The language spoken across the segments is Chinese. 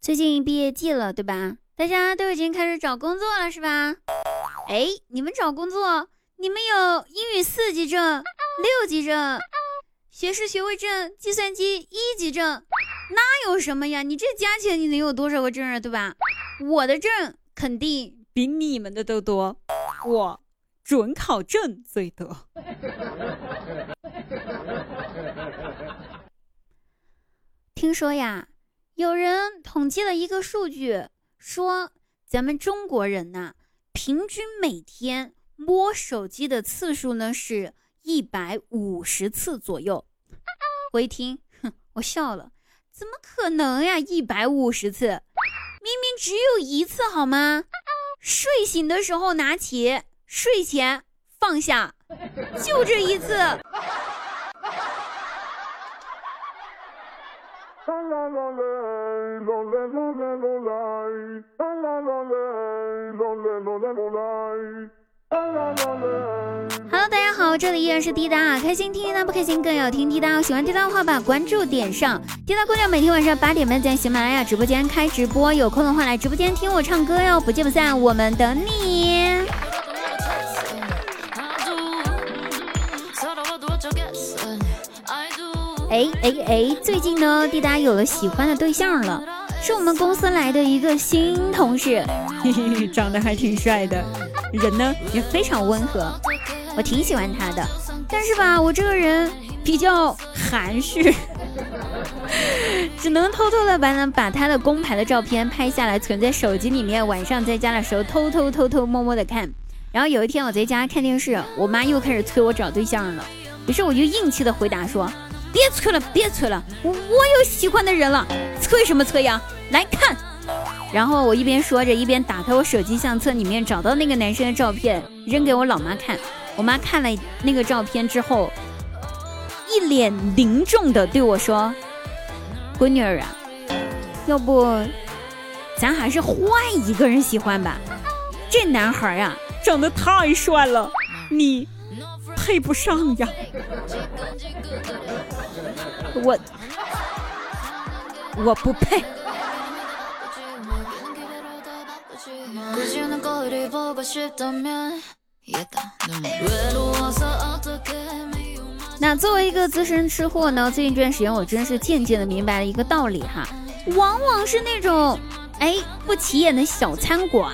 最近毕业季了，对吧？大家都已经开始找工作了，是吧？哎，你们找工作，你们有英语四级证、六级证、学士学位证、计算机一级证，那有什么呀？你这加起来你能有多少个证啊？对吧？我的证肯定比你们的都多，我准考证最多。听说呀。有人统计了一个数据，说咱们中国人呐，平均每天摸手机的次数呢是一百五十次左右。我一听，哼，我笑了，怎么可能呀？一百五十次，明明只有一次好吗？睡醒的时候拿起，睡前放下，就这一次。Hello，大家好，这里依然是滴答，开心听滴答，不开心更要听滴答。喜欢滴答的话，把关注点上。滴答姑娘每天晚上八点半在喜马拉雅直播间开直播，有空的话来直播间听我唱歌哟，不见不散，我们等你。哎哎哎！最近呢，滴答有了喜欢的对象了，是我们公司来的一个新同事，嘿嘿，长得还挺帅的，人呢也非常温和，我挺喜欢他的。但是吧，我这个人比较含蓄，只能偷偷的把呢把他的工牌的照片拍下来存在手机里面，晚上在家的时候偷偷偷偷摸摸的看。然后有一天我在家看电视，我妈又开始催我找对象了，于是我就硬气的回答说。别催了，别催了，我我有喜欢的人了，催什么催呀？来看。然后我一边说着，一边打开我手机相册里面找到那个男生的照片，扔给我老妈看。我妈看了那个照片之后，一脸凝重的对我说：“闺女儿啊，要不咱还是换一个人喜欢吧？这男孩呀，长得太帅了，你配不上呀。”我我不配。那作为一个资深吃货呢，最近这段时间我真是渐渐的明白了一个道理哈，往往是那种哎不起眼的小餐馆，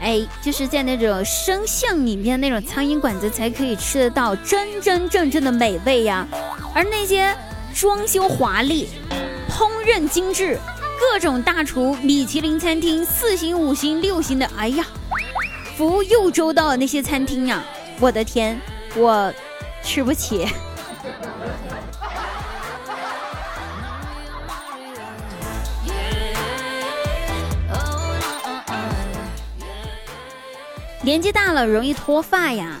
哎就是在那种深巷里面那种苍蝇馆子才可以吃得到真真正正的美味呀，而那些。装修华丽，烹饪精致，各种大厨，米其林餐厅四星、五星、六星的，哎呀，服务又周到的那些餐厅呀，我的天，我吃不起。年纪大了容易脱发呀。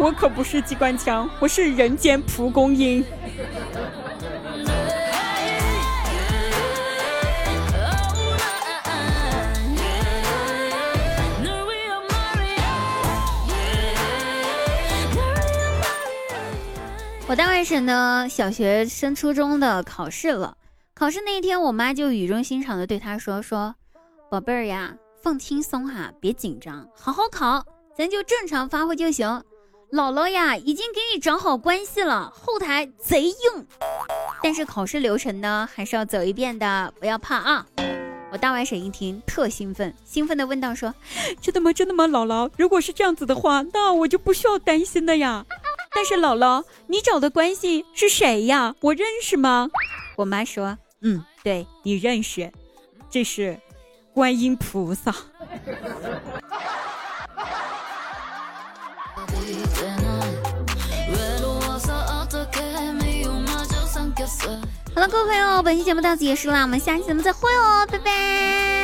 我可不是机关枪，我是人间蒲公英。我大外甥呢，小学升初中的考试了。考试那一天，我妈就语重心长的对他说：“说，宝贝儿呀，放轻松哈，别紧张，好好考，咱就正常发挥就行。”姥姥呀，已经给你找好关系了，后台贼硬。但是考试流程呢，还是要走一遍的，不要怕啊！我大外甥一听，特兴奋，兴奋的问道：“说真的吗？真的吗？姥姥，如果是这样子的话，那我就不需要担心了呀。但是姥姥，你找的关系是谁呀？我认识吗？”我妈说：“嗯，对你认识，这是观音菩萨。”好了，各位朋友，本期节目到此结束了，我们下期节目再会哦，拜拜。